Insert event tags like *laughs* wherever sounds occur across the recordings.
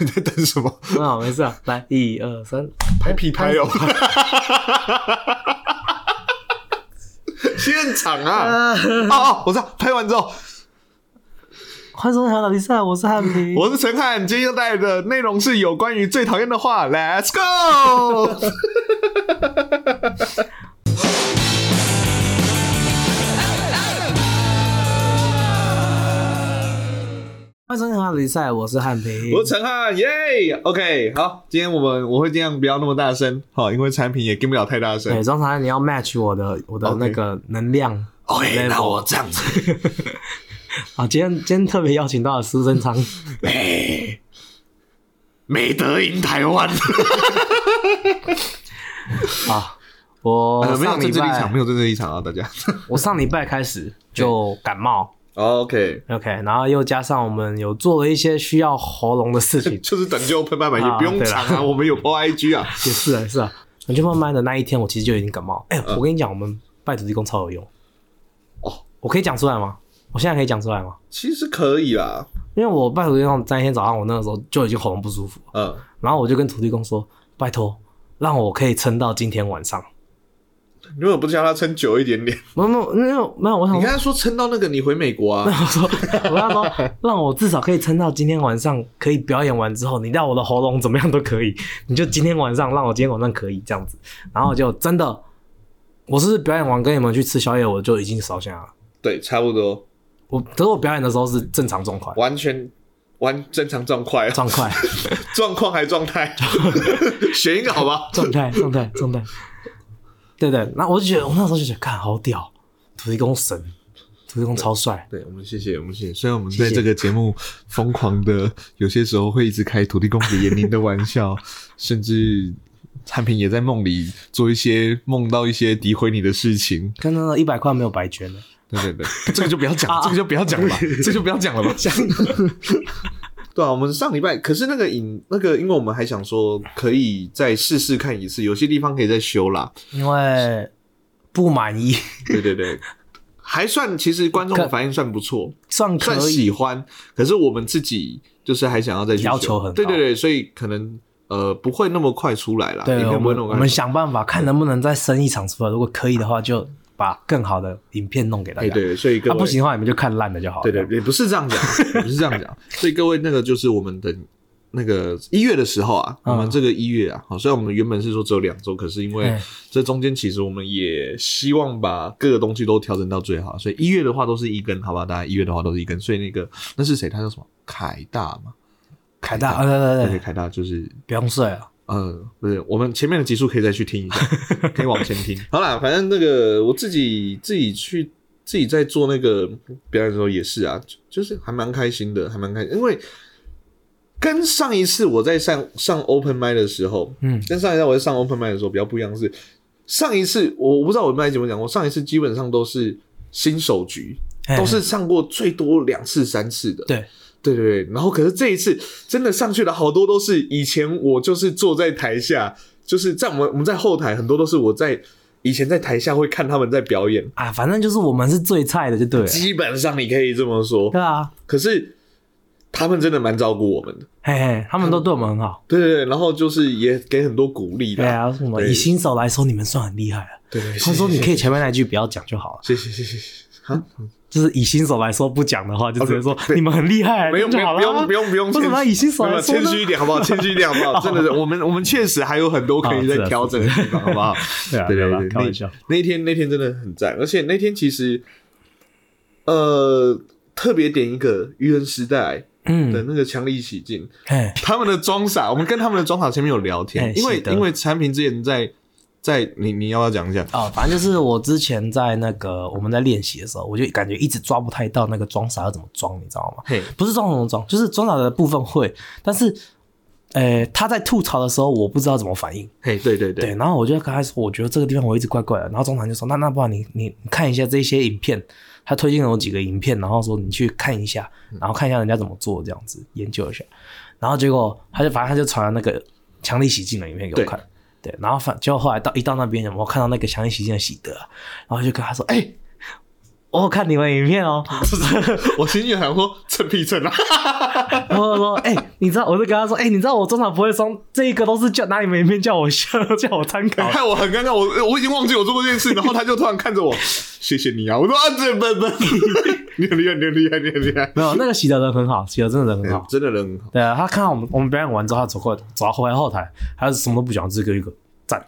你在等什么？啊，没事啊，来，一二三，拍屁拍哦！*laughs* 现场啊！哦哦，我知道，拍完之后，欢迎收看《比赛》，我是汉平，*laughs* 我是陈汉，今天要带来的内容是有关于最讨厌的话，Let's go！*laughs* 欢迎收看《比赛》，我是汉平，我是陈汉，耶！OK，好，今天我们我会尽量不要那么大声，好，因为产品也跟不了太大声对，。中常你要 match 我的我的那个能量。OK，level 那我这样子，*laughs* 好，今天今天特别邀请到了苏贞昌，哎，美德赢台湾，*laughs* 啊，我呃没有上礼政治立场，没有政治立场啊，大家。我上礼拜开始就感冒 OK，，OK，然后又加上我们有做了一些需要喉咙的事情，*laughs* 就是等就喷麦麦，也啊不用对长啊，我们有 OIG *laughs* 啊。也是啊，是啊，我就慢慢的那一天，我其实就已经感冒。哎、嗯我跟你讲，我们拜土地公超有用哦，我可以讲出来吗？我现在可以讲出来吗？其实可以啦，因为我拜土地公那一天早上，我那个时候就已经喉咙不舒服，嗯，然后我就跟土地公说，拜托，让我可以撑到今天晚上。你为什么不叫他撑久一点点？没有没有没有没有，我想说你刚才说撑到那个你回美国啊？我说，我要说，让我至少可以撑到今天晚上可以表演完之后，你让我的喉咙怎么样都可以，你就今天晚上让我今天晚上可以这样子，然后就真的，我是表演完跟你们去吃宵夜，我就已经烧香了。对，差不多，我可是我表演的时候是正常状况，完全完正常状况啊，状态，*laughs* 状况还状态，*laughs* *laughs* 选一个好吧？状态，状态，状态。对对，那我就觉得，我那时候就觉得，看好屌，土地公神，土地公超帅。对，我们谢谢，我们谢谢。虽然我们在这个节目疯狂的，有些时候会一直开土地公子严宁的玩笑，*laughs* 甚至产品也在梦里做一些梦到一些诋毁你的事情。看那个一百块没有白捐的，对对对，*laughs* 这个就不要讲，这个就不要讲了吧，这个就不要讲了吧。*laughs* 对啊，我们上礼拜可是那个影那个，因为我们还想说可以再试试看一次，有些地方可以再修啦。因为不满意，对对对，还算其实观众的反应算不错，算可算。喜欢。可是我们自己就是还想要再要求很高对对对，所以可能呃不会那么快出来啦，对，影我们我们想办法看能不能再生一场出来，如果可以的话，就把更好的影片弄给大家。哎对，所以各啊，位不行的话，你们就看烂的就好了。对对也，不是这样讲，*laughs* 不是这样讲。所以各位，那个就是我们的那个一月的时候啊，嗯我们这个一月啊，好，虽然我们原本是说只有两周，可是因为嗯这中间其实我们也希望把各个东西都调整到最好，所以一月的话都是一根，好吧？大家一月的话都是一根。所以那个那是谁？他叫什么？凯大嘛？凯大，对对，对，凯大就是不用睡了。呃，不是，我们前面的集数可以再去听一下，*laughs* 可以往前听。好啦，反正那个我自己自己去自己在做那个表演的时候也是啊，就就是还蛮开心的，还蛮开心，因为跟上一次我在上上 open m i 的时候，嗯，跟上一次我在上 open m i 的时候比较不一样的是，上一次我我不知道我们在节目讲过，上一次基本上都是新手局，都是上过最多两次三次的，对，对对对，然后可是这一次真的上去了好多都是以前我就是坐在台下，就是在我们我们在后台很多都是我在以前在台下会看他们在表演，啊，反正就是我们是最菜的，就对了。基本上你可以这么说。对啊，可是他们真的蛮照顾我们的，嘿嘿，他们都对我们很好。对对对，然后就是也给很多鼓励的，对啊，什么以新手来说，你们算很厉害了。对对，他说你可以以，前面那句不要讲就好了，谢谢谢谢谢谢。啊，就是以新手来说不讲的话，就直接说对你们很厉害，不用不用不用 *laughs* 谦虚，为什么以新手来说谦虚一点好不好？谦虚一点好不好？*laughs* 真的是，我们我们确实还有很多可以再调整的地方，好不好？*laughs* 对啊，对对对，开玩笑。那那天那天真的很赞，而且那天其实，呃，特别点一个愚人时代的嗯，那个强力洗净，嘿，他们的装傻，我们跟他们的装傻前面有聊天因为因为产品之前在在你你要不要讲一下？哦，反正就是我之前在那个我们在练习的时候，我就感觉一直抓不太到那个装傻要怎么装，你知道吗？嘿，不是装什么装，就是装傻的部分会，但是，呃，他在吐槽的时候，我不知道怎么反应。嘿，对对对，对，然后我就跟他说，我觉得这个地方我一直怪怪的。然后中场就说，那那不然你你你看一下这些影片，他推荐了我几个影片，然后说你去看一下，然后看一下人家怎么做，这样子研究一下。然后结果他就反正他就传了那个强力洗净的影片给我看，对，然后反就后来到一到那边，我看到那个强力洗剑的喜德，然后就跟他说，哎、我看你们影片哦。*laughs* 我心里想说 *laughs* 蹭屁蹭啊，然后说，哎、你知道，我就跟他说，哎、你知道我中场不会松，这一个都是叫拿你们影片叫我笑，叫我参考。害我很尴尬，我我已经忘记我做过这件事，然后他就突然看着我，谢谢你啊，我说啊，这不不，你很厉害，你很厉害，你很厉害，没有，那个洗的人很好，洗的真的人很好。真的人很好。对啊，他看到我们我们表演完之后，他走过来，走到后台后台，他什么都不讲，只给一个赞，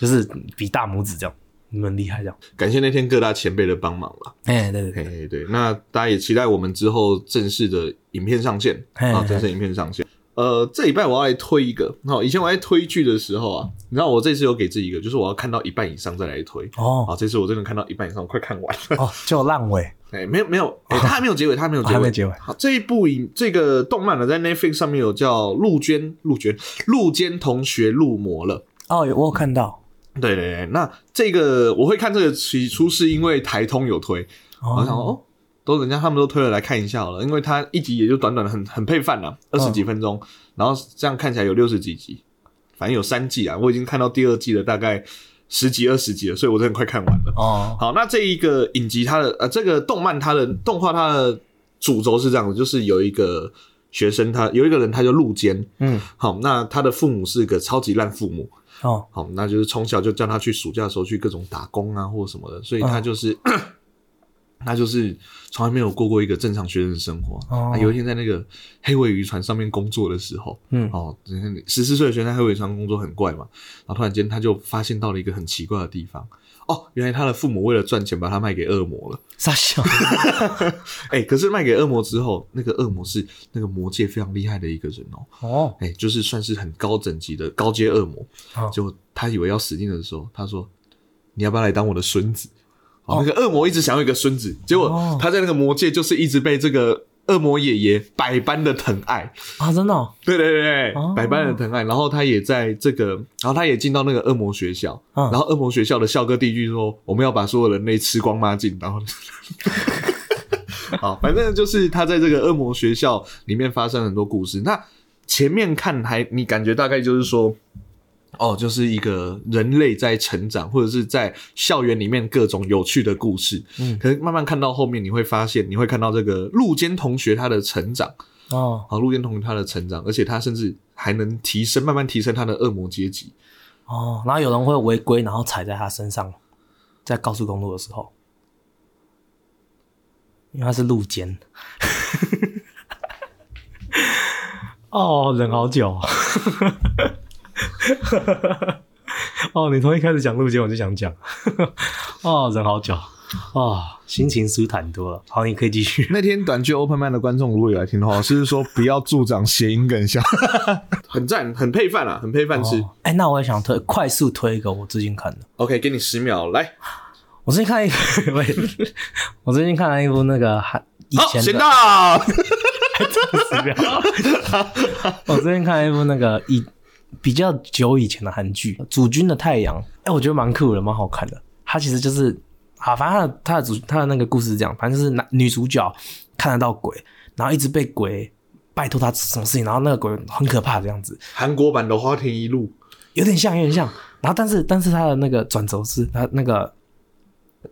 就是比大拇指这样，你们很厉害这样。感谢那天各大前辈的帮忙啦。哎、对对对，那大家也期待我们之后正式的影片上线啊，正式影片上线。呃，这礼拜我要来推一个，那，以前我在推剧的时候啊，你知道我这次有给自己一个，就是我要看到一半以上再来推。哦好，这次我真的看到一半以上，我快看完了。哦，就烂尾，*laughs* 哎，没有没有，哎，*laughs* 它还没有结尾，它还没有结尾，还没结尾好，这一部影这个动漫呢，在 Netflix 上面有叫陆娟，陆娟，陆娟同学入魔了。哦，有我有看到，对对对，那这个我会看这个，起初是因为台通有推，我想说哦，哦，都人家他们都推了，来看一下好了，因为它一集也就短短的很很配饭了，二十几分钟，然后这样看起来有六十几集，反正有三季啊，我已经看到第二季了，大概十集二十集了，所以我真的快看完了。哦，好，那这一个影集它的呃，这个动漫它的动画它的主轴是这样的，就是有一个学生他有一个人他叫陆坚，嗯，好，那他的父母是个超级烂父母，哦，好，那就是从小就叫他去暑假的时候去各种打工啊或什么的，所以他就是、*coughs* 他就是从来没有过过一个正常学生的生活。哦啊有一天在那个黑尾渔船上面工作的时候，嗯哦，十四岁的学生在黑尾渔船工作很怪嘛，然后突然间他就发现到了一个很奇怪的地方。哦，原来他的父母为了赚钱把他卖给恶魔了。傻笑，*laughs* 哎、可是卖给恶魔之后，那个恶魔是那个魔界非常厉害的一个人哦。哦，哎、就是算是很高等级的高阶恶魔。哦结果他以为要死定的时候，他说：“你要不要来当我的孙子？”哦，那个恶魔一直想要一个孙子，结果哦他在那个魔界就是一直被这个恶魔爷爷百般的疼爱。啊，真的哦，对对对对，哦百般的疼爱。然后他也在这个，然后他也进到那个恶魔学校，嗯然后恶魔学校的校歌第一句说：“我们要把所有人类吃光抹净。”然后。*laughs* 好，反正就是他在这个恶魔学校里面发生很多故事。那前面看还你感觉大概就是说，哦，就是一个人类在成长，或者是在校园里面各种有趣的故事。嗯可是慢慢看到后面，你会发现，你会看到这个陆坚同学他的成长。哦，好，陆坚同学他的成长，而且他甚至还能提升，慢慢提升他的恶魔阶级。哦，然后有人会违规，然后踩在他身上，在高速公路的时候，因为他是路肩。*laughs* 哦，忍好久。*laughs* *laughs* *laughs* 哦，你从一开始讲路肩，我就想讲。*laughs* 哦，人好久。哦，心情舒坦多了。好，你可以继续。*laughs* 那天短剧 Open Man 的观众如果有来听的话，是说不要助长谐音梗笑，很赞，很配饭啊，很配饭吃。哦哎、那我也想推快速推一个我最近看的。OK，给你十秒，来，我最近看一个，我最近看了一部那个韩以，前的先到。我最近看了一部那个以比较久以前的韩剧《主君的太阳》，哎、我觉得蛮酷的，蛮好看的。它其实就是啊，反正它的它的主它的那个故事是这样，反正就是男女主角看得到鬼，然后一直被鬼拜托他什么事情，然后那个鬼很可怕这样子，韩国版的花田一路，有点像，有点像。然后但是但是他的那个转轴是，他那个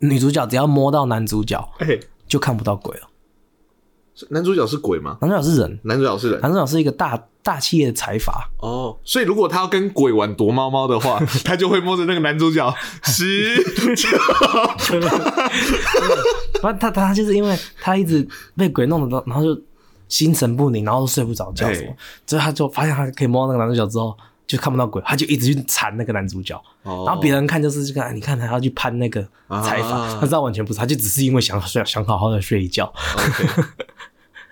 女主角只要摸到男主角哎、就看不到鬼了，男主角是鬼吗？男主角是人，男主角是人。男主角是一个大大企业的财阀。哦，所以如果他要跟鬼玩躲猫猫的话，*laughs* 他就会摸着那个男主角十。*laughs* 九。反正他他就是因为他一直被鬼弄得，然后就心神不宁，然后都睡不着觉什么。哎，所以他就发现他可以摸到那个男主角之后，就看不到鬼，他就一直去缠那个男主角，哦。然后别人看就是这个，啊你看他要去攀那个财阀，啊。他知道完全不是，他就只是因为想睡想好好的睡一觉 *laughs*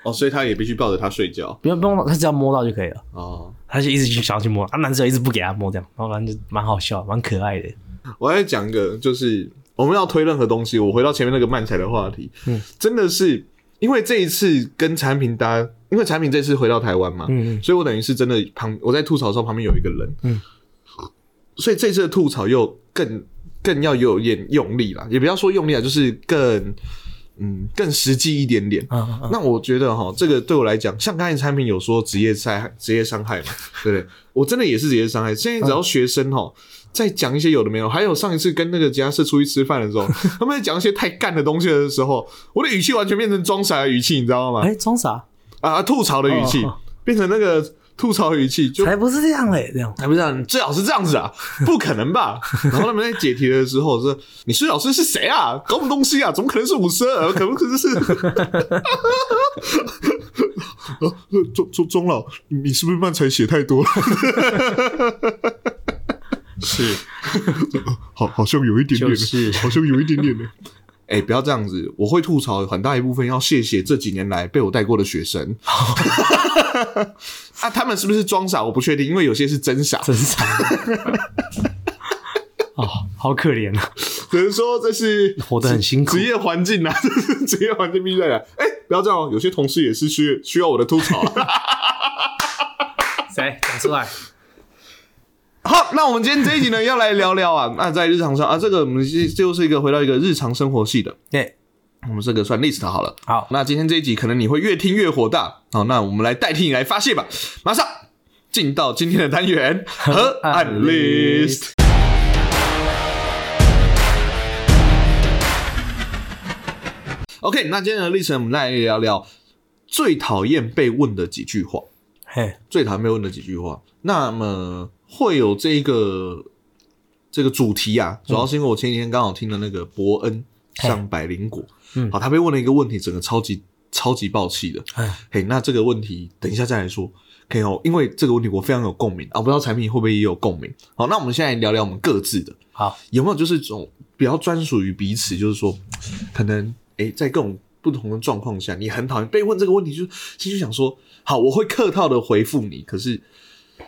哦，所以他也必须抱着他睡觉。不用不用，他只要摸到就可以了，哦。他就一直去想要去摸，啊，男生一直不给他摸，这样，然后反正就蛮好笑，蛮可爱的，我再讲一个，就是我们要推任何东西，我回到前面那个漫才的话题，嗯，真的是因为这一次跟产品搭，因为产品这次回到台湾嘛，嗯嗯。所以我等于是真的旁我在吐槽的时候旁边有一个人，嗯，所以这次的吐槽又更更要有点用力啦，也不要说用力啊，就是更嗯更实际一点点，嗯嗯嗯，那我觉得哈，这个对我来讲，像刚才产品有说职业伤职业伤害嘛，*laughs* 对不对？我真的也是职业伤害。现在只要学生哈，在讲一些有的没有，还有上一次跟那个吉他社出去吃饭的时候，*laughs* 他们在讲一些太干的东西的时候，我的语气完全变成装傻的语气，你知道吗？哎，装傻，啊，吐槽的语气哦变成那个吐槽语气，就才不是这样嘞，这样。还不是这样，你最好是这样子啊，不可能吧？然后他们在解题的时候说：“你孙老师是谁啊？搞什么东西啊？怎么可能是五十二？可不可能是？”呃 *laughs* 钟钟钟老，你是不是漫才写太多了？*laughs* 是，好，好像有一点点，就是好像有一点点的。哎、不要这样子！我会吐槽很大一部分要谢谢这几年来被我带过的学生。*laughs* 啊，他们是不是装傻？我不确定，因为有些是真傻。真傻。*laughs* 哦，好可怜啊！只能说这是活得很辛苦职业环境啊，*laughs* 这是职业环境必须在的。哎、不要这样哦，有些同事也是需需要我的吐槽啊。*laughs* 谁讲出来？好，那我们今天这一集呢，要来聊聊啊，那在日常上啊，这个我们就是一个回到一个日常生活系的，对，我们这个算 list 好了。好，那今天这一集可能你会越听越火大，好，那我们来代替你来发泄吧，马上进到今天的单元 *laughs* 河岸 list。OK，那今天的历程我们来聊聊最讨厌被问的几句话。嘿，最讨厌被问的几句话。那么会有这个这个主题啊，主要是因为我前几天刚好听了那个伯恩上百灵果，嗯好，他被问了一个问题，整个超级超级爆气的。哎，嘿，那这个问题等一下再来说。可以哦，因为这个问题我非常有共鸣啊，不知道产品会不会也有共鸣。好，那我们现在聊聊我们各自的，好，有没有就是这种比较专属于彼此，就是说，可能诶、在各种不同的状况下，你很讨厌被问这个问题，就是心就想说，好，我会客套的回复你，可是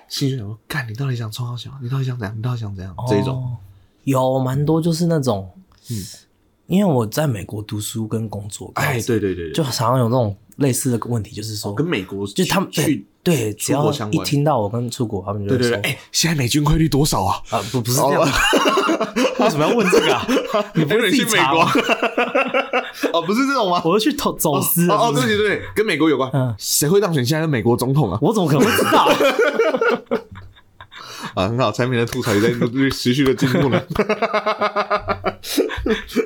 心就想说，干，你到底想冲好想？你到底想怎样？你到底想怎样？这一种，哦有蛮多就是那种，嗯因为我在美国读书跟工作，哎，对对对对，就常常有那种类似的问题，就是说，跟美国就他们去，对，只要一听到我跟出国，他们就会说对对对，哎、现在美军汇率多少啊？啊，不不是这样，*laughs* 为什么要问这个啊？*laughs* 你不哎会自己你去美国？？*laughs* 哦，不是这种吗？我是去走走私的，哦哦，对对对，跟美国有关。嗯谁会当选现在的美国总统啊？我怎么可能会知道？*laughs* 啊，很好，产品的吐槽也在持续的进步呢。*laughs*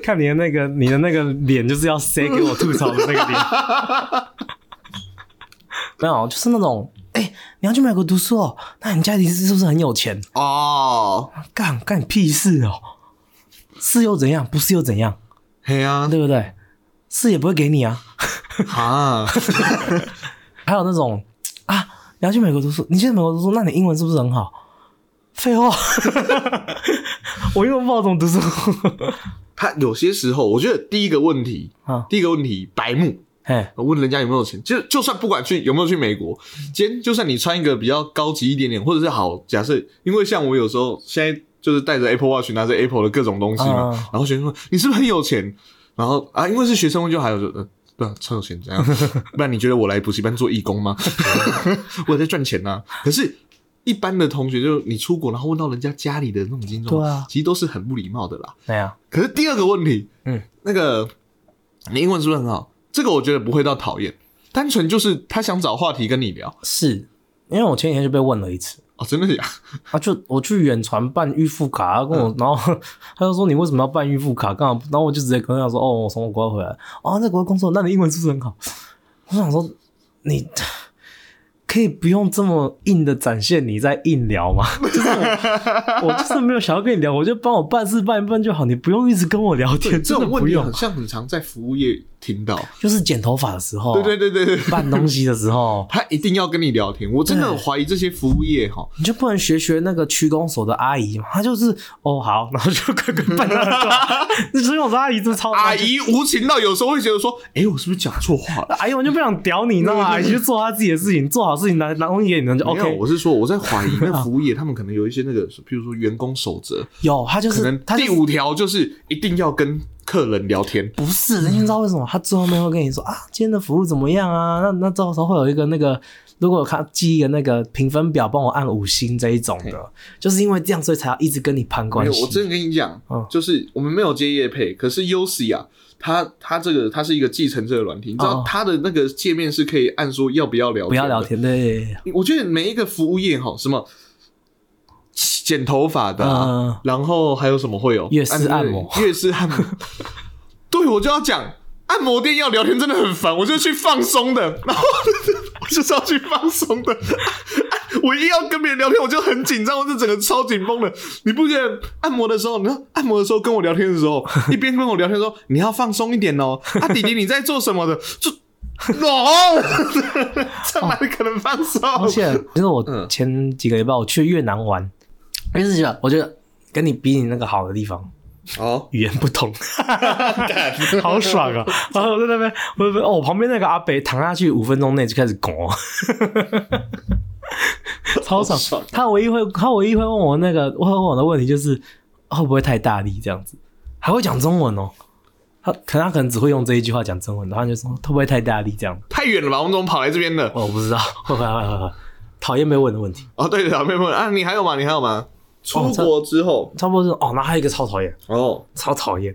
看你的那个，你的那个脸就是要塞给我吐槽的那个脸。*laughs* 没有，就是那种，哎、你要去美国读书哦，那你家里是不是很有钱？哦，干干你屁事哦！是又怎样？不是又怎样？嘿啊，对不对？是也不会给你啊。啊，还有那种啊，你要去美国读书，你去美国读书，那你英文是不是很好？废话，*laughs* 我英文不好怎么读书？他有些时候，我觉得第一个问题，啊，第一个问题白目，我，问人家有没有钱，就就算不管去有没有去美国，今天就算你穿一个比较高级一点点，或者是好，假设，因为像我有时候现在就是带着 Apple Watch，拿着 Apple 的各种东西嘛，嗯然后学生说你是不是很有钱？然后啊，因为是学生，就还有就呃。对啊，超有钱这样，*laughs* 不然你觉得我来补习班做义工吗？*laughs* 我也在赚钱呐、可是，一般的同学就你出国，然后问到人家家里的那种经济状况，对啊其实都是很不礼貌的啦。对啊，可是第二个问题，嗯，那个你英文是不是很好？这个我觉得不会到讨厌，单纯就是他想找话题跟你聊是因为我前几天就被问了一次。哦，真的假？啊，就我去远传办预付卡，他跟我，然后 *laughs* 他就说你为什么要办预付卡？干嘛？然后我就直接跟他说，哦，我从国外回来，哦，在国外工作，那你英文是不是很好？我想说，你可以不用这么硬的展现你在硬聊吗？*laughs* 就是我，我就是没有想要跟你聊，我就帮我办事办一办就好，你不用一直跟我聊天，这种问题很。像很常在服务业听到。就是剪头发的时候，对对对对对，办东西的时候，*laughs* 他一定要跟你聊天。我真的很怀疑这些服务业哈，你就不能学学那个区公所的阿姨嘛？她就是哦好，然后就快快办那个，那区公所阿姨真的超阿姨无情到有时候会觉得说，哎，我是不是讲错话了？阿姨我就不想屌你，你知道吗？阿姨就做她自己的事情，做好事情拿拿东西给你们就，OK。我是说我在怀疑那 *laughs* 服务业，他们可能有一些那个，譬如说员工守则，有，他就可能是他就是第五条就是一定要跟客人聊天。不是，人家知道为什么？他最后面会跟你说啊，今天的服务怎么样啊？那那到时候会有一个那个，如果他寄一个那个评分表，帮我按五星这一种的，就是因为这样，所以才要一直跟你攀没关系。有我真的跟你讲，嗯就是我们没有接业配，可是 U C 啊，它它这个它是一个继承者的软体，你知道哦它的那个界面是可以按说要不要聊天，不要聊。天，的，我觉得每一个服务业哈，什么剪头发的啊、嗯然后还有什么会有月式按摩月式按摩。*laughs* 对，我就要讲。按摩店要聊天真的很烦，我就去放松的，然后 *laughs* 我就是要去放松的。*laughs* 我一要跟别人聊天，我就很紧张，我就整个超紧绷的。你不觉得按摩的时候，你说按摩的时候跟我聊天的时候，*laughs* 一边跟我聊天说你要放松一点哦，啊弟弟你在做什么的？就哦，这哪里可能放松？而且其实我嗯前几个礼拜我去越南玩，但是觉得我觉得跟你比你那个好的地方，哦，语言不通，*laughs* 好爽啊！然后我在那边，我我旁边那个阿北躺下去五分钟内就开始拱，*laughs* 超爽。他唯一会，他唯一会问我那个，会问我的问题就是会不会太大力这样子，还会讲中文哦。他可能他可能只会用这一句话讲中文，然后就说会不会太大力这样。太远了吧？我们怎么跑来这边的？哦我不知道，讨厌被问的问题，哦，对的，没有没有啊，你还有吗？你还有吗？出国之后差不多是哦。然后还有一个超讨厌，哦，超讨厌，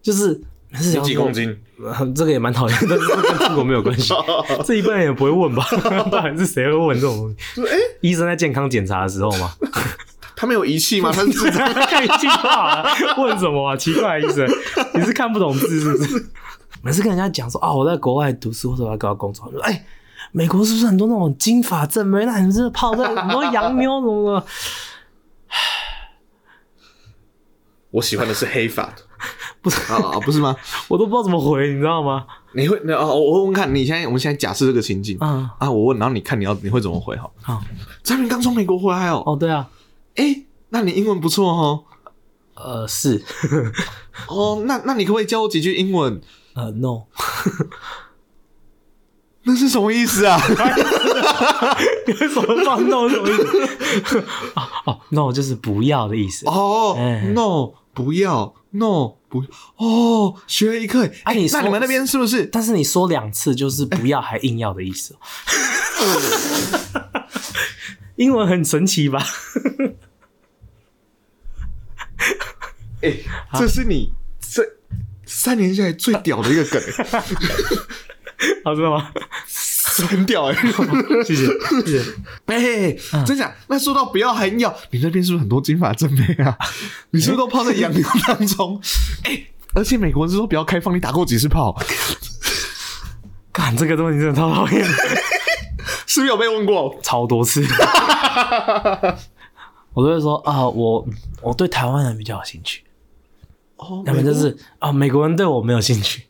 就是是你几公斤？呃这个也蛮讨厌，但是跟出国没有关系。*laughs* 这一般人也不会问吧？*laughs* 到底是谁会问这种东西？哎、医生在健康检查的时候吗？*laughs* 他没有仪器吗？他是智障看一句话、啊，问什么啊？奇怪，医生，你是看不懂字是不是？每次跟人家讲说啊，我在国外读书或者我要搞工作，说哎，美国是不是很多那种金发正妹？那你们是不是泡在很多洋妞什么的？*sighs* 我喜欢的是黑发。的 *laughs* 不是，啊、啊不是吗？*laughs* 我都不知道怎么回，你知道吗？你会那哦，我问问看，你现在我们现在假设这个情境。嗯，啊，我问，然后你看你要你会怎么回哈？好，张明刚从美国回来哦，哦，对啊，哎、那你英文不错哦，呃，是，*laughs* 哦，那那你可不可以教我几句英文？呃，no，那是什么意思啊？*laughs* 为什么放 no 什么意思？哦哦，no 就是不要的意思。哦、哎 n o 不要，no 不哦，学了一课。啊你你们那边是不是？但是你说两次就是不要还硬要的意思、哦。*laughs* 英文很神奇吧？*laughs* 哎、这是你这三年下来最屌的一个梗、欸，*laughs* 好，知道吗？很屌哎、*laughs* 谢谢，谢谢。哎、嗯真假？那说到不要还要，你那边是不是很多金发正妹啊？*laughs* 你是不是都泡在洋流当中？哎、而且美国人是说比较开放，你打过几次炮？干这个东西真的超讨厌，是不是有被问过？超多次。我都会说啊，我我对台湾人比较有兴趣，哦，要么就是啊，美国人对我没有兴趣。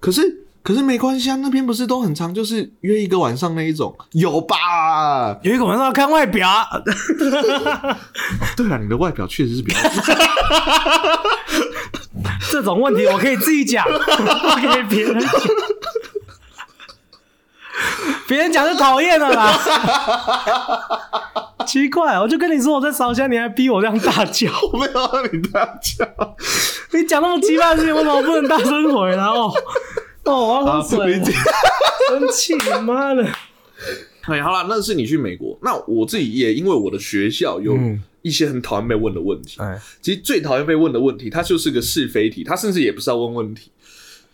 可是可是没关系啊，那边不是都很长就是约一个晚上那一种，有吧？有一个晚上要看外表，*laughs* 对啊，你的外表确实是比较 *laughs* 这种问题我可以自己讲，不 *laughs* 给别人讲。别人讲就讨厌了啦。奇怪，我就跟你说我在烧香，你还逼我这样大叫。我没有让你大叫。你讲那么奇葩的事情，为什么不能大声回来？哦哦，我要喝水了，生气，妈的！哎，好了，那是你去美国，那我自己也因为我的学校有嗯一些很讨厌被问的问题。哎，其实最讨厌被问的问题，它就是个是非题，它甚至也不是要问问题。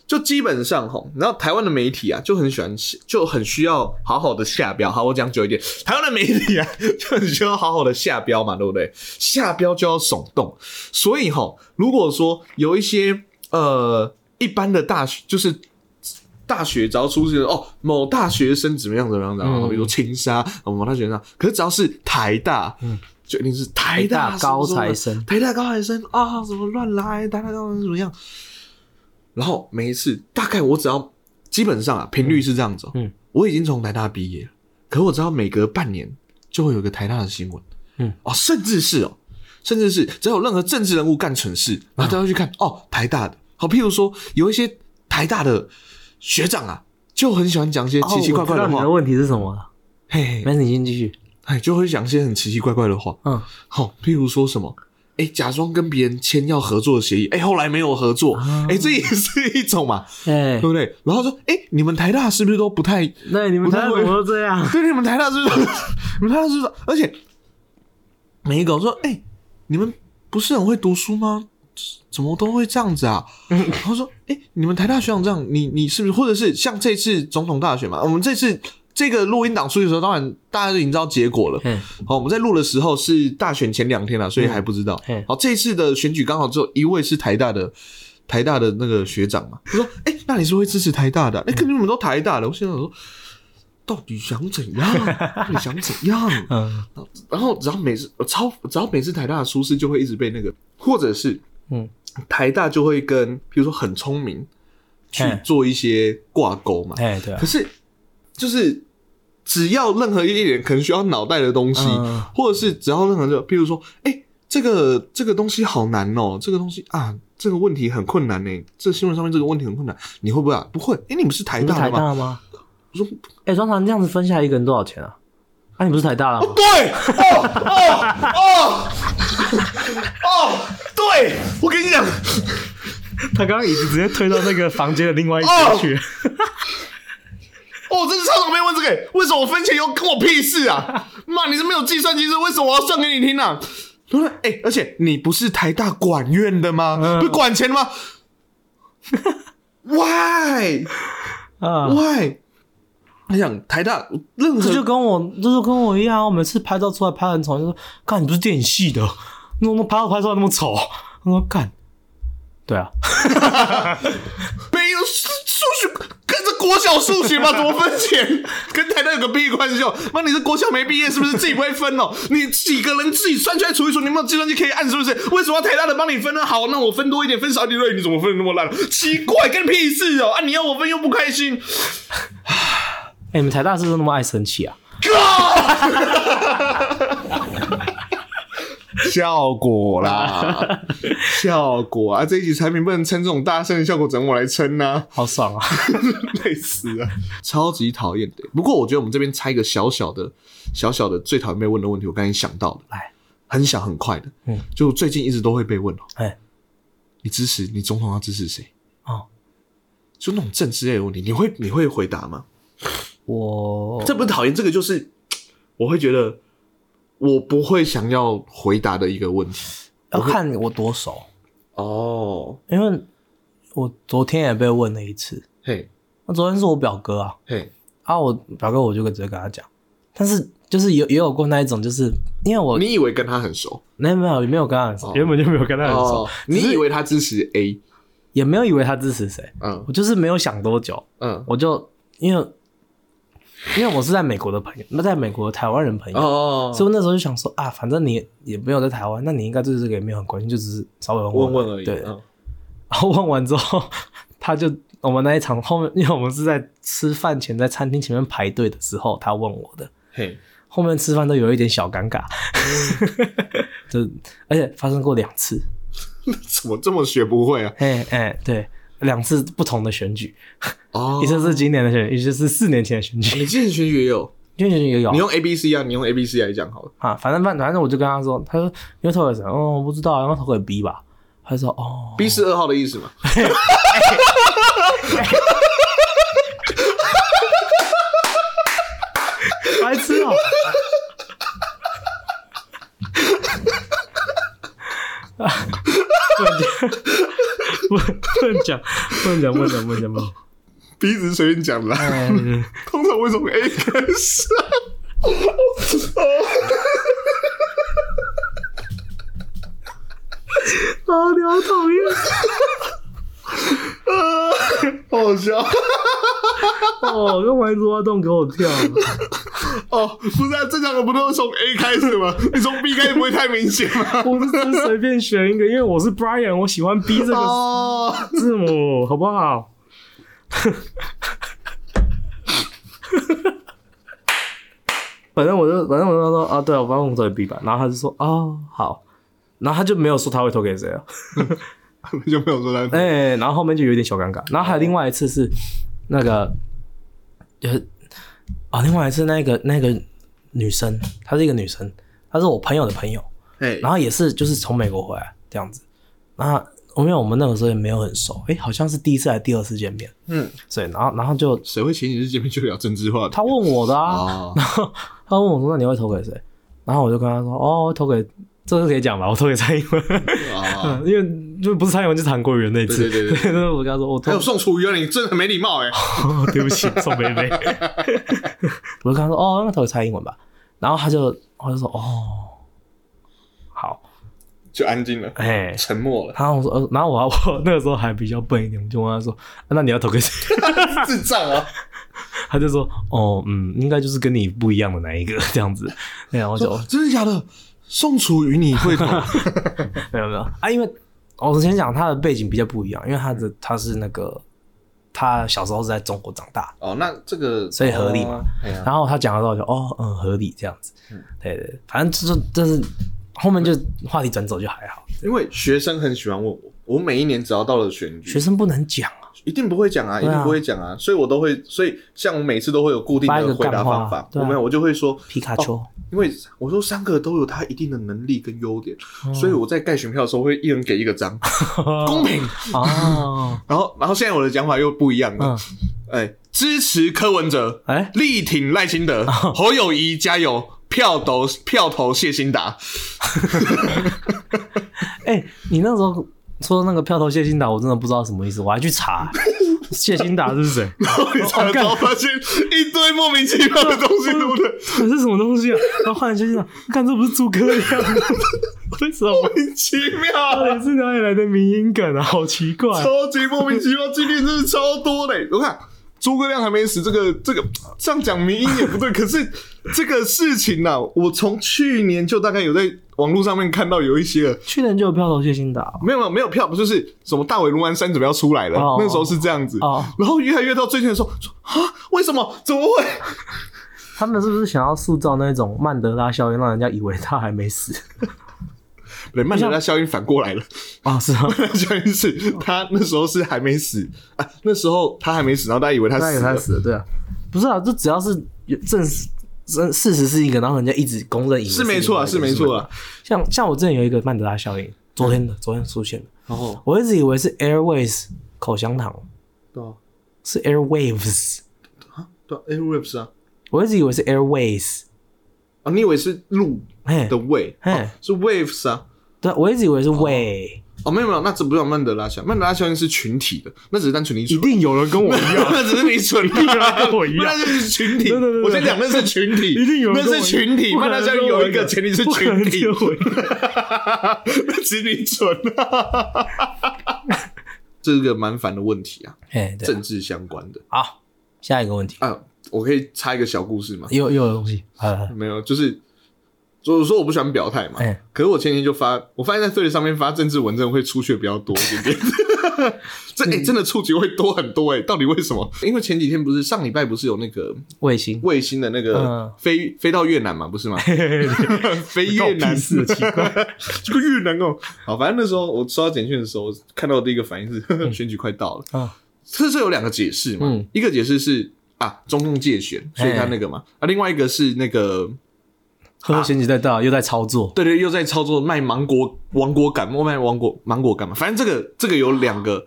就基本上哈，然后台湾的媒体啊，就很喜欢，就很需要好好的下标。好，我讲久一点，台湾的媒体啊，就很需要好好的下标嘛，对不对？下标就要耸动，所以哈，如果说有一些呃一般的大学，就是大学只要出现哦某大学生怎么样怎么样怎么样，嗯。比如说青沙哦某大学生，可是只要是台大，嗯，就一定是台大高材生。台大高材生啊，怎么乱来？台大高材生怎么样？然后每一次大概我只要基本上啊频率是这样子、哦，嗯，我已经从台大毕业了，可我知道每隔半年就会有个台大的新闻，嗯，哦，甚至是哦，甚至是只要有任何政治人物干蠢事，然后都要去看、哦台大的，好，譬如说有一些台大的学长啊，就很喜欢讲一些奇奇怪怪的话，问题是什么了？嘿嘿，没事，你先继续。哎，就会讲一些很奇奇怪怪的话，嗯，好、譬如说什么，哎，假装跟别人签要合作的协议，哎，后来没有合作，哎、这也是一种嘛，哎对，不对？然后说，哎，你们台大是不是都不太？那你们台大怎么都这样？*laughs* 对，你们台大是不是？*laughs* 你们台大是不是？而且每一个我说，哎，你们不是很会读书吗？怎么都会这样子啊？然后说，哎，你们台大学长这样，你你是不是？或者是像这次总统大选嘛，我们这次这个录音档出去的时候，当然大家都已经知道结果了。嗯好，我们在录的时候是大选前两天了，所以还不知道嗯。好，这次的选举刚好只有一位是台大的台大的那个学长嘛，他说：“哎、那你是会支持台大的？哎、可你们都台大的。”我心想说。到底想怎样？*laughs* 到底想怎样？嗯然后只要每次超，只要每次台大的出事，就会一直被那个，或者是嗯，台大就会跟，比如说很聪明去做一些挂钩嘛。哎对啊可，是就是只要任何一点可能需要脑袋的东西，嗯或者是只要任何就，譬如说，哎、这个这个东西好难哦，这个东西啊，这个问题很困难呢。这新闻上面这个问题很困难，你会不会啊？不会。哎、你们是台你不是台大的吗？大吗？我说哎，庄长这样子分下来一个人多少钱啊？啊，你不是台大的吗？对，哦哦哦哦，对，我跟你讲，他刚刚椅子直接推到那个房间的另外一边去。*laughs* 哦，真是超常被问这个，为什么我分钱又跟我屁事啊？妈，你是没有计算机是为什么我要算给你听啊？他说，哎、而且你不是台大管院的吗？嗯不是管钱的吗？*laughs* Why 啊，why？他想台大任这就跟我，这就跟我一样，我每次拍照出来拍很丑，就说看你不是电影系的，那我拍照拍出来那么丑，他说干，对啊 *laughs* *laughs* 没有数数学跟着国小数学吗？怎么分钱？跟台大有个屁关系哦！妈，你是国小没毕业是不是？自己不会分哦？你几个人自己算出来除一除，你有没有计算机可以按是不是？为什么要台大的帮你分呢？好，那我分多一点，分少一点，对，你怎么分的那么烂？奇怪，跟你屁事哦！啊，你要我分又不开心，哎、你们台大是不是那么爱生气啊？*laughs* 效果啦，*laughs* 效果啊！这一集产品不能称这种大声的效果，整我来称呐、好爽啊！*laughs* 累死啊，超级讨厌的。不过我觉得我们这边猜一个小小的、小小的最讨厌被问的问题，我刚才想到的，来，很小很快的，嗯，就最近一直都会被问哦，哎，你支持你总统要支持谁？哦，就那种政治类的问题，你会你会回答吗？我这不是讨厌，这个就是我会觉得我不会想要回答的一个问题。要看我多熟，哦，因为我昨天也被问了一次，嘿，那昨天是我表哥啊，嘿，啊，我表哥我就直接跟他讲，但是就是有也有过那一种，就是因为我你以为跟他很熟？没有没有没有跟他很熟，哦。原本就没有跟他很熟，哦，你以为他支持 A？也没有以为他支持谁，嗯。我就是没有想多久，嗯，我就因为因为我是在美国的朋友，那在美国的台湾人朋友，哦，所以我那时候就想说啊，反正你也没有在台湾，那你应该对这个也没有很关心，就只是稍微问问问而已。对，嗯。然后问完之后，他就我们那一场后面，因为我们是在吃饭前在餐厅前面排队的时候，他问我的，嘿，后面吃饭都有一点小尴尬，嗯 *laughs* *laughs* 就而且发生过两次，*laughs* 怎么这么学不会啊？哎哎，对，两次不同的选举，哦 *laughs* 一次是今年的选举，一次是四年前的选举，你之前选举也有，今年选举也有你用 A B C 啊，你用 A B C 来讲好了。啊，反正反反正我就跟他说，他说你会投给谁？哦，我不知道，然后投给 B 吧。他说哦，B 是二号的意思嘛？*laughs* 白痴哦、*laughs* 不不能讲，不能讲，不能讲，不能讲，不能讲。鼻子是随便讲的啦。哎通常会从 A 开始。啊，你好讨厌！*laughs* 好好笑哦，干嘛一直挖洞给我跳？哦！不是啊，正常的不都是从 A 开始吗？你从 B 开始不会太明显吗？我是随便选一个，因为我是 Brian，我喜欢 B 这个哦，字母，好不好？反正我就反正我就说啊，对啊，我反正我投给 B 吧。然后他就说哦好，然后他就没有说他会投给谁啊。*laughs* 就没有说他。哎、然后后面就有点小尴尬。然后还有另外一次是那个，就是啊，另外一次那个那个女生，她是一个女生，她是我朋友的朋友，哎，然后也是就是从美国回来这样子。那因为我们那个时候也没有很熟，哎、好像是第一次还是第二次见面，嗯，所以然后然后就谁会前几次见面就聊政治话题？他问我的啊，哦 *laughs* 然后他问我说那你会投给谁？然后我就跟他说哦，投给这个可以讲吧，我投给蔡英文。啊，*laughs* 因为就不是蔡英文就是韩国瑜那一次。对对对 *laughs* 我跟他说我还有宋楚瑜啊，你真的很没礼貌哎、*laughs* 对不起，宋妹妹。*laughs* 我就跟他说哦，那投给蔡英文吧。然后他就我就说哦，好，就安静了，哎。沉默了，然后我说，呃，然后我还我那个时候还比较笨一点，我就问他说，啊那你要投给谁？智障啊！他就说，哦，嗯，应该就是跟你不一样的那一个这样子。然后，我就、哦真的假的？宋楚瑜你会投？没有没有啊，因为我先讲他的背景比较不一样，因为他的他是那个他小时候是在中国长大，哦，那这个所以合理嘛然后他讲的时候就哦嗯合理这样子，对对，反正就是就是后面就话题转走就还好，因为学生很喜欢问我，我每一年只要到了选举，学生不能讲啊，一定不会讲啊，一定不会讲啊，所以我都会，所以像我每次都会有固定的回答方法，啊我没有，我就会说皮卡丘，哦因为我说三个都有他一定的能力跟优点，哦。所以我在盖选票的时候会一人给一个章，*laughs* 公平。哦，*laughs* 然后，然后现在我的讲法又不一样了。嗯，哎，支持柯文哲，哎。力挺赖清德，侯友谊加油，票投票投谢兴达，*laughs* 哎、你那时候说那个票头谢欣达，我真的不知道什么意思，我还去查 *laughs* 谢欣达是谁，然后你查了之后发现一堆莫名其妙的东西，对不对？这是什么东西啊？然后换了谢欣达，看这不是诸葛亮吗？*laughs* 为什么？莫名其妙到底是哪里来的民音梗啊？好奇怪、超级莫名其妙，今天真是超多嘞！我看诸葛亮还没死，这个这个这样讲迷音也不对，可是 *laughs* 这个事情呢、我从去年就大概有在网络上面看到有一些了，去年就有票投谢欣达哦、没有没有没有票，不就是什么大尾龙湾山准备要出来了，哦那时候是这样子，哦然后越来越到最近的时候说啊，为什么？怎么会？*laughs* 他们是不是想要塑造那种曼德拉效应，让人家以为他还没死？对，曼德拉效应反过来了，啊，是啊？曼德拉效应是他那时候是还没死啊，那时候他还没死，然后大家以为他死了，也他死了，对啊，不是啊，就只要是有证实真事实是一个，然后人家一直公认是没错啊，是没错啊。啊。像像我之前有一个曼德拉效应，昨天的昨天出现的，然后？我一直以为是 Airways 口香糖，对啊，是 Airwaves，啊？对啊，Airwaves 啊，我一直以为是 Airways，啊，你以为是路嘿。的，胃，嘿。哦是 waves 啊？对，我一直以为是 way，哦，没有没有，那这不叫曼德拉效应，曼德拉效应是群体的，那只是单纯你一蠢，定有人跟我一样，*laughs* 那只是你蠢，定有人跟我一样。那就是群体。对对对对。我先讲那是群体，一定有人那跟我是群体，曼德拉效应有一个前提是群体。*laughs* 那只是你蠢啊。*laughs* 这是个蛮烦的问题啊，哎，对，政治相关的。好，下一个问题，啊。我可以插一个小故事吗？又又有东西，呃，没有，就是就是说我不喜欢表态嘛。哎可是我前天就发，我发现在 Twitter 上面发政治文章会出血比较多一点点。*laughs* 这哎、真的触及会多很多哎、到底为什么？因为前几天不是上礼拜不是有那个卫星，卫星的那个嗯飞、飞到越南嘛，不是吗？*laughs* 飞越南关我屁事奇怪，*laughs* 这个越南哦。好，反正那时候我收到简讯的时候，我看到的第一个反应是选举快到了。嗯这是有两个解释嘛，嗯一个解释是啊中共借选，所以他那个嘛，啊另外一个是那个呵呵，选举在大，又在操作，对对，又在操作卖芒果芒果干，卖芒果芒果干嘛？反正这个这个有两个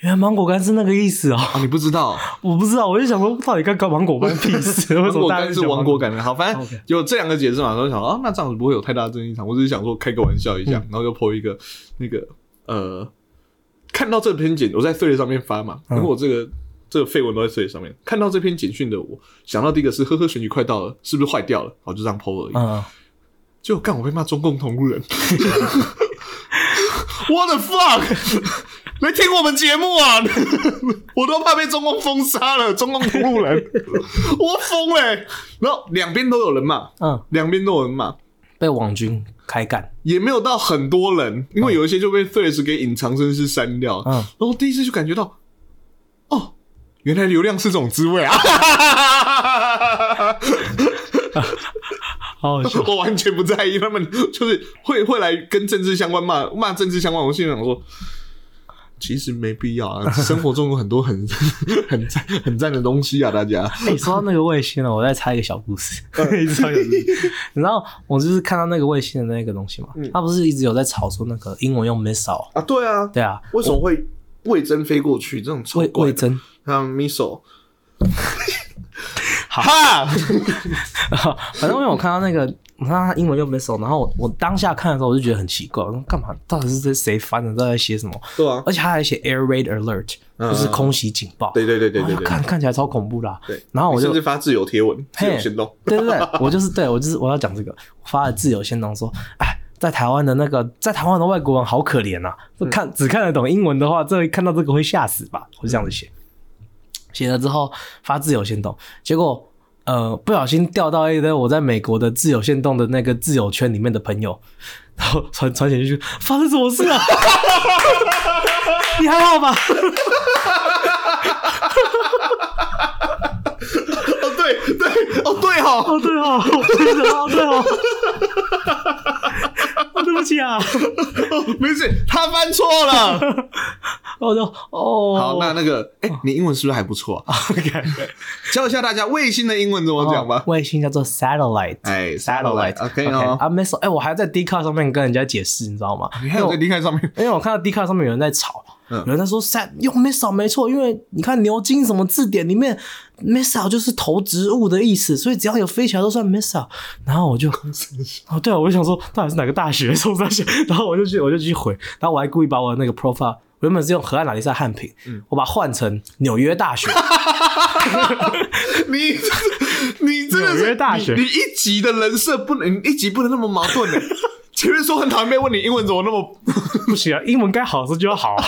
原来芒果干是那个意思哦，啊，你不知道，*laughs* 我不知道，我就想说，到底该搞芒果干屁事？*laughs* 为芒什么大家果干是芒果干的。好，反正有这两个解释嘛，然后想啊，那这样子不会有太大的争议场。我只是想说开个玩笑一下，嗯然后就 po 一个那个呃，看到这篇简，我在 t h 上面发嘛，嗯因为我这个。这个废文都在 t 上面看到这篇简讯的我，想到第一个是呵呵选举快到了，是不是坏掉了？好，就这样 po 而已。嗯，结果干我被骂中共同路人，What the fuck！来听我们节目啊！*laughs* 我都怕被中共封杀了，中共同路人，*laughs* 我疯嘞、然后两边都有人骂，嗯，两边都有人骂，被网军开干，也没有到很多人，因为有一些就被 Threads 给隐藏甚至是删掉。嗯然后第一次就感觉到，哦，原来流量是这种滋味啊！*laughs* 好好笑。我完全不在意，他们就是会会来跟政治相关骂骂政治相关，我心里想说，其实没必要啊，生活中有很多很 *laughs* 很赞很赞的东西啊，大家。哎、说到那个卫星了，我再插一个小故事，一直插一个故事。*laughs* 你知道，我就是看到那个卫星的那个东西嘛，他不是一直有在吵说那个英文用 missile，啊，对啊，对啊，为什么会魏征飞过去？这种超卫怪的卫征，还有 missile，哈，*laughs* *laughs* 反正因为我看到那个，我看到他英文又没熟，然后我我当下看的时候我就觉得很奇怪，我说干嘛？到底是这谁翻的？在写什么？对啊，而且他还写 air raid alert，就是空袭警报。对对对对对对，看看起来超恐怖的啊、对，然后我就甚至发自由贴文、自由嘿行动，对对对，我就是对我就是我要讲这个，我发了自由行动说，哎，在台湾的那个在台湾的外国人好可怜呐、这看只看得懂英文的话，这看到这个会吓死吧？我就这样子写，写了之后发自由先动，结果呃不小心掉到一堆我在美国的自由先动的那个自由圈里面的朋友，然后传传简讯去，发生什么事啊？*laughs* 你还好吧？*laughs* 哦对对哦对哦，哦，对哦，对哦，对哦，哦，对不 *laughs* 没事，他翻错了。*laughs* 我就哦，好，那那个，哎，你英文是不是还不错啊？*laughs* *laughs* 教一下大家卫星的英文怎么讲吧。卫星叫做 satellite，哎 satellite。，OK 哦。啊，missile，哎，我还在 d c a r 上面跟人家解释，你知道吗？你还有在离开上面，因为我看到 d c a r 上面有人在吵，嗯有人在说 sat 用 missile 没错，因为你看牛津什么字典里面 missile 就是投植物的意思，所以只要有飞起来都算 missile。然后我就，*laughs* 哦，对啊，我就想说到底是哪个大学送上去，然后我就去我就去回，然后我还故意把我的那个 profile。我原本是用河岸拉力赛汉品，嗯我把它换成纽约大学，*laughs* 你你真的纽是约大学你你一集的人设不能，你一集不能那么矛盾的。*laughs* 前面说很讨厌被问你英文怎么那么，*laughs* 不行啊，英文该好的时候就要好、啊。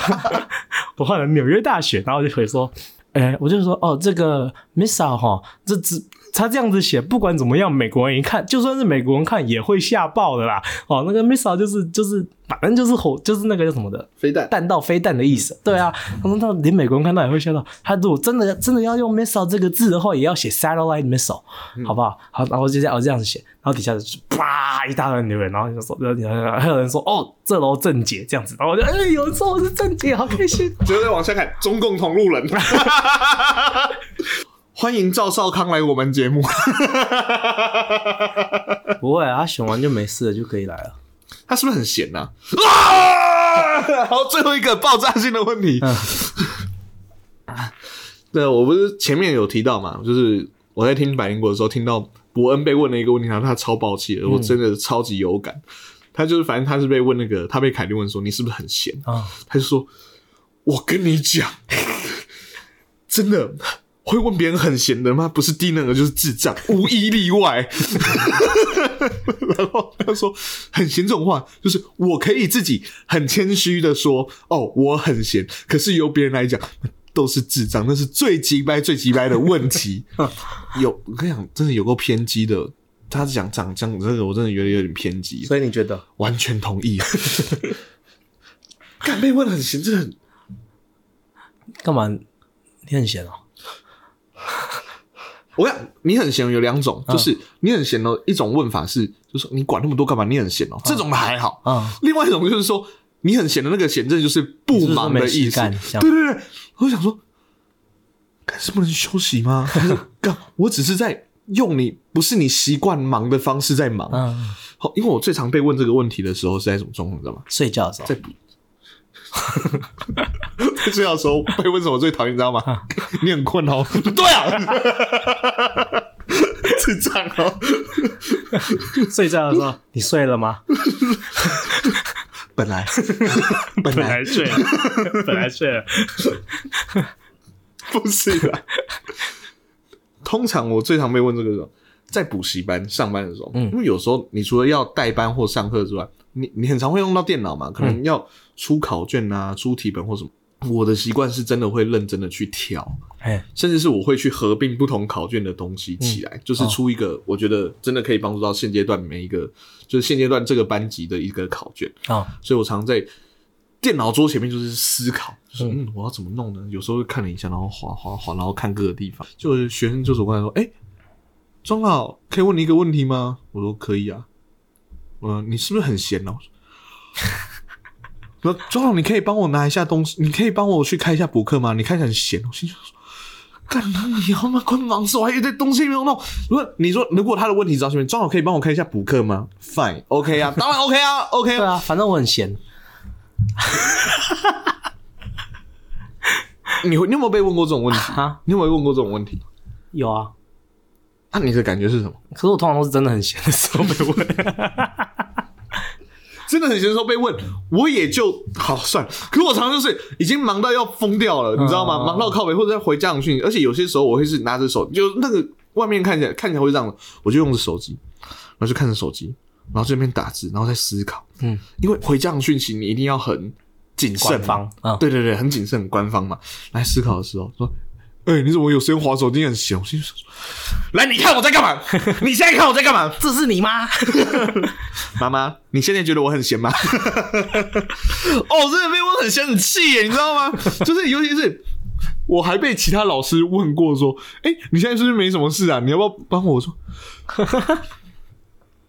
我换了纽约大学，然后我就可以说，哎、我就说哦，这个 missile 哈，这只他这样子写，不管怎么样，美国人一看，就算是美国人看也会吓爆的啦。哦，那个 missile 就是就是反正就是火，就是那个叫什么的。飞弹弹道飞弹的意思，对啊，他说那连美国人看到也会吓到。他如果真的真的要用 missile 这个字的话，也要写 satellite missile，、好不好？好，然后就这样我这样子写，然后底下就啪一大堆留言，然后就说，然后还有人说哦，这楼正解这样子，然后我就哎，有人说我是正解，好开心。*laughs* 接再往下看，中共同路人。*laughs* 欢迎赵少康来我们节目。不会啊，他选完就没事了，就可以来了。他是不是很闲呐、啊？*laughs* 好，最后一个爆炸性的问题。对，我不是前面有提到嘛，就是我在听百灵果的时候，听到伯恩被问了一个问题，然后他超爆气的，我真的超级有感。他就是反正他是被问那个，他被凯莉问说你是不是很闲？啊、他就说：“我跟你讲，真的会问别人很闲的吗？不是低能儿就是智障，无一例外。*laughs* ”然后他说：“很闲这种话，就是我可以自己很谦虚的说，哦，我很闲。可是由别人来讲，都是智障，那是最鸡掰、最鸡掰的问题。*laughs* 有我跟你讲，真的有够偏激的。他讲讲讲这个，我真的觉得有点偏激。所以你觉得？完全同意。*laughs* 干被问得很闲，真的很干嘛？你很闲哦。我讲你很闲有两种，就是你很闲的，一种问法是，就是你管那么多干嘛？你很闲哦，这种还好。嗯、另外一种就是说你很闲的那个闲，这就是不忙的意思。对对对，我想说，干是不能休息吗？*laughs* 干我只是在用你不是你习惯忙的方式在忙。嗯，好，因为我最常被问这个问题的时候是在什么状况，你知道吗？睡觉的时候在。在睡觉的时候被问什么最讨厌，你知道吗？*laughs* 你很困哦。*laughs* 对啊，*laughs* 是这样哦。睡觉的时候，你睡了吗？本来本来睡了，本来睡了。不是啦。通常我最常被问这个时候，在补习班上班的时候，嗯因为有时候你除了要代班或上课之外，你你很常会用到电脑嘛，可能要出考卷啊、出题本或什么。我的习惯是真的会认真的去挑，哎，甚至是我会去合并不同考卷的东西起来，就是出一个我觉得真的可以帮助到现阶段每一个，就是现阶段这个班级的一个考卷。啊，所以我常在电脑桌前面就是思考，就是嗯，我要怎么弄呢？有时候会看了一下，然后划划划，然后看各个地方。就是学生就走过来说：“哎、庄老，可以问你一个问题吗？”我说：“可以啊。”嗯，你是不是很闲哦？那庄老，你可以帮我拿一下东西，你可以帮我去开一下补课吗？你看起来很闲，我心想说。干你他妈快忙死我，还有一堆东西没有弄。如果你说，如果他的问题找前面，庄老可以帮我开一下补课吗？Fine，OK、啊，当然 OK 啊，OK 啊。对啊，反正我很闲。*laughs* 你会你有没有被问过这种问题？啊，你有没有问过这种问题？有啊，啊，你的感觉是什么？可是我通常都是真的很闲的时候被问。*laughs* 真的很闲的时候被问，我也就好算了。可是我常常就是已经忙到要疯掉了，你知道吗？嗯忙到靠北或者在回家长讯息，而且有些时候我会是拿着手，就那个外面看起来看起来会这样，我就用着手机，然后就看着手机，然后这边打字，然后在思考。嗯，因为回家长讯息你一定要很谨慎，官方嗯对对对，很谨慎、很官方嘛。来思考的时候说。哎、你怎么有时间划手机很闲？我心里想说，来，你看我在干嘛？*laughs* 你现在看我在干嘛？这是你吗？*laughs* 妈妈，你现在觉得我很闲吗？*laughs* 哦，真的被问很闲很气耶，你知道吗？就是尤其是我还被其他老师问过说，哎、你现在是不是没什么事啊？你要不要帮我说？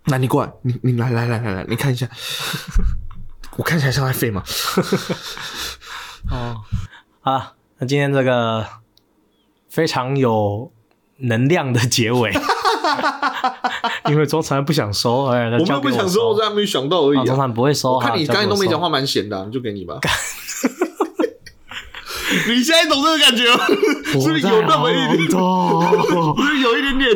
那你过来，你你来来来来来，你看一下，我看起来像在废吗？哦，啊，那今天这个非常有能量的结尾，*laughs* 因为中传不想收，哎，那我们不想收，我收，在还没想到而已、啊。啊中传不会收，我看你哈刚才都没讲，话，蛮闲的啊、就给你吧。*laughs* 你现在懂这个感觉吗？是不是有那么一点？*laughs* 不是有一点点？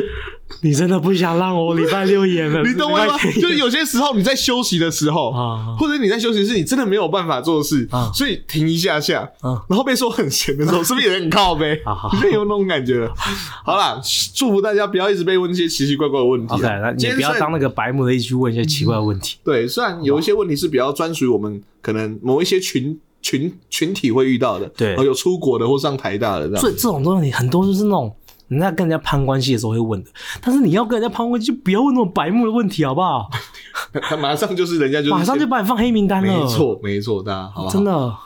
*laughs* 你真的不想让我礼拜六演了？你懂我吗就是有些时候你在休息的时候，啊或者你在休息是你真的没有办法做事啊，所以停一下下，嗯然后被说很闲的时候，*laughs* 是不是也很靠背好好？你有那种感觉了。好啦，祝福大家不要一直被问这些奇奇怪怪的问题啊。OK，那你不要当那个白目的，一直去问一些奇怪的问题。对，虽然有一些问题是比较专属于我们可能某一些群群群体会遇到的，对哦有出国的或上台大的这样。所以这种东西很多就是那种人家跟人家攀关系的时候会问的，但是你要跟人家攀关系，就不要问那种白目的问题，好不好？*laughs* 他马上就是人家就是马上就把你放黑名单了。没，错没错，大家好不好真的。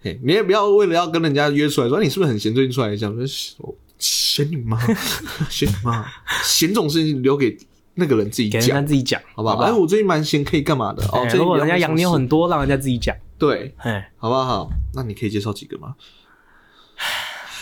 嘿，你也不要为了要跟人家约出来说你是不是很闲，最近出来一下，我说闲你妈，*laughs* 闲你妈，闲这种事情留给那个人自己讲，自己讲，好不好？哎，我最近蛮闲，可以干嘛的？哦，哎最近如果人家养你有很多，让人家自己讲。对，哎，好不好？那你可以介绍几个吗？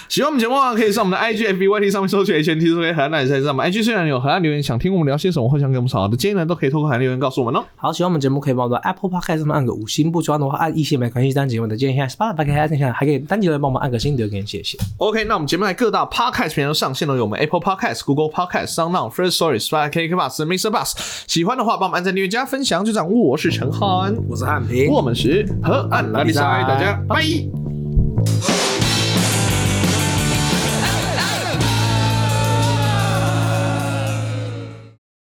喜欢我们节目的话，可以上我们的 IG、FB、YT 上面搜取 HNT 说荷兰那也在上面。IG 虽然有荷兰留言，想听我们聊些什么，或想给我们什么的建议呢，都可以透过荷兰留言告诉我们哦。好，喜欢我们节目可以帮我们 Apple Podcast 上面按个五星，不喜欢的话按一星没关系，单集我们的建议现在 Spotify 可以按一下，还可以单集来帮我们按个新留言，谢谢。OK，那我们节目在各大 Podcast 平台上线了，有我们 Apple Podcast、Google Podcast、SoundOn、First Story、Spotify、KK Bus、Mr. Bus。喜欢的话，帮我们按赞、订阅、加分享，就这样。我是陈浩安，我是汉平，我们是河岸拉力赛，大家拜。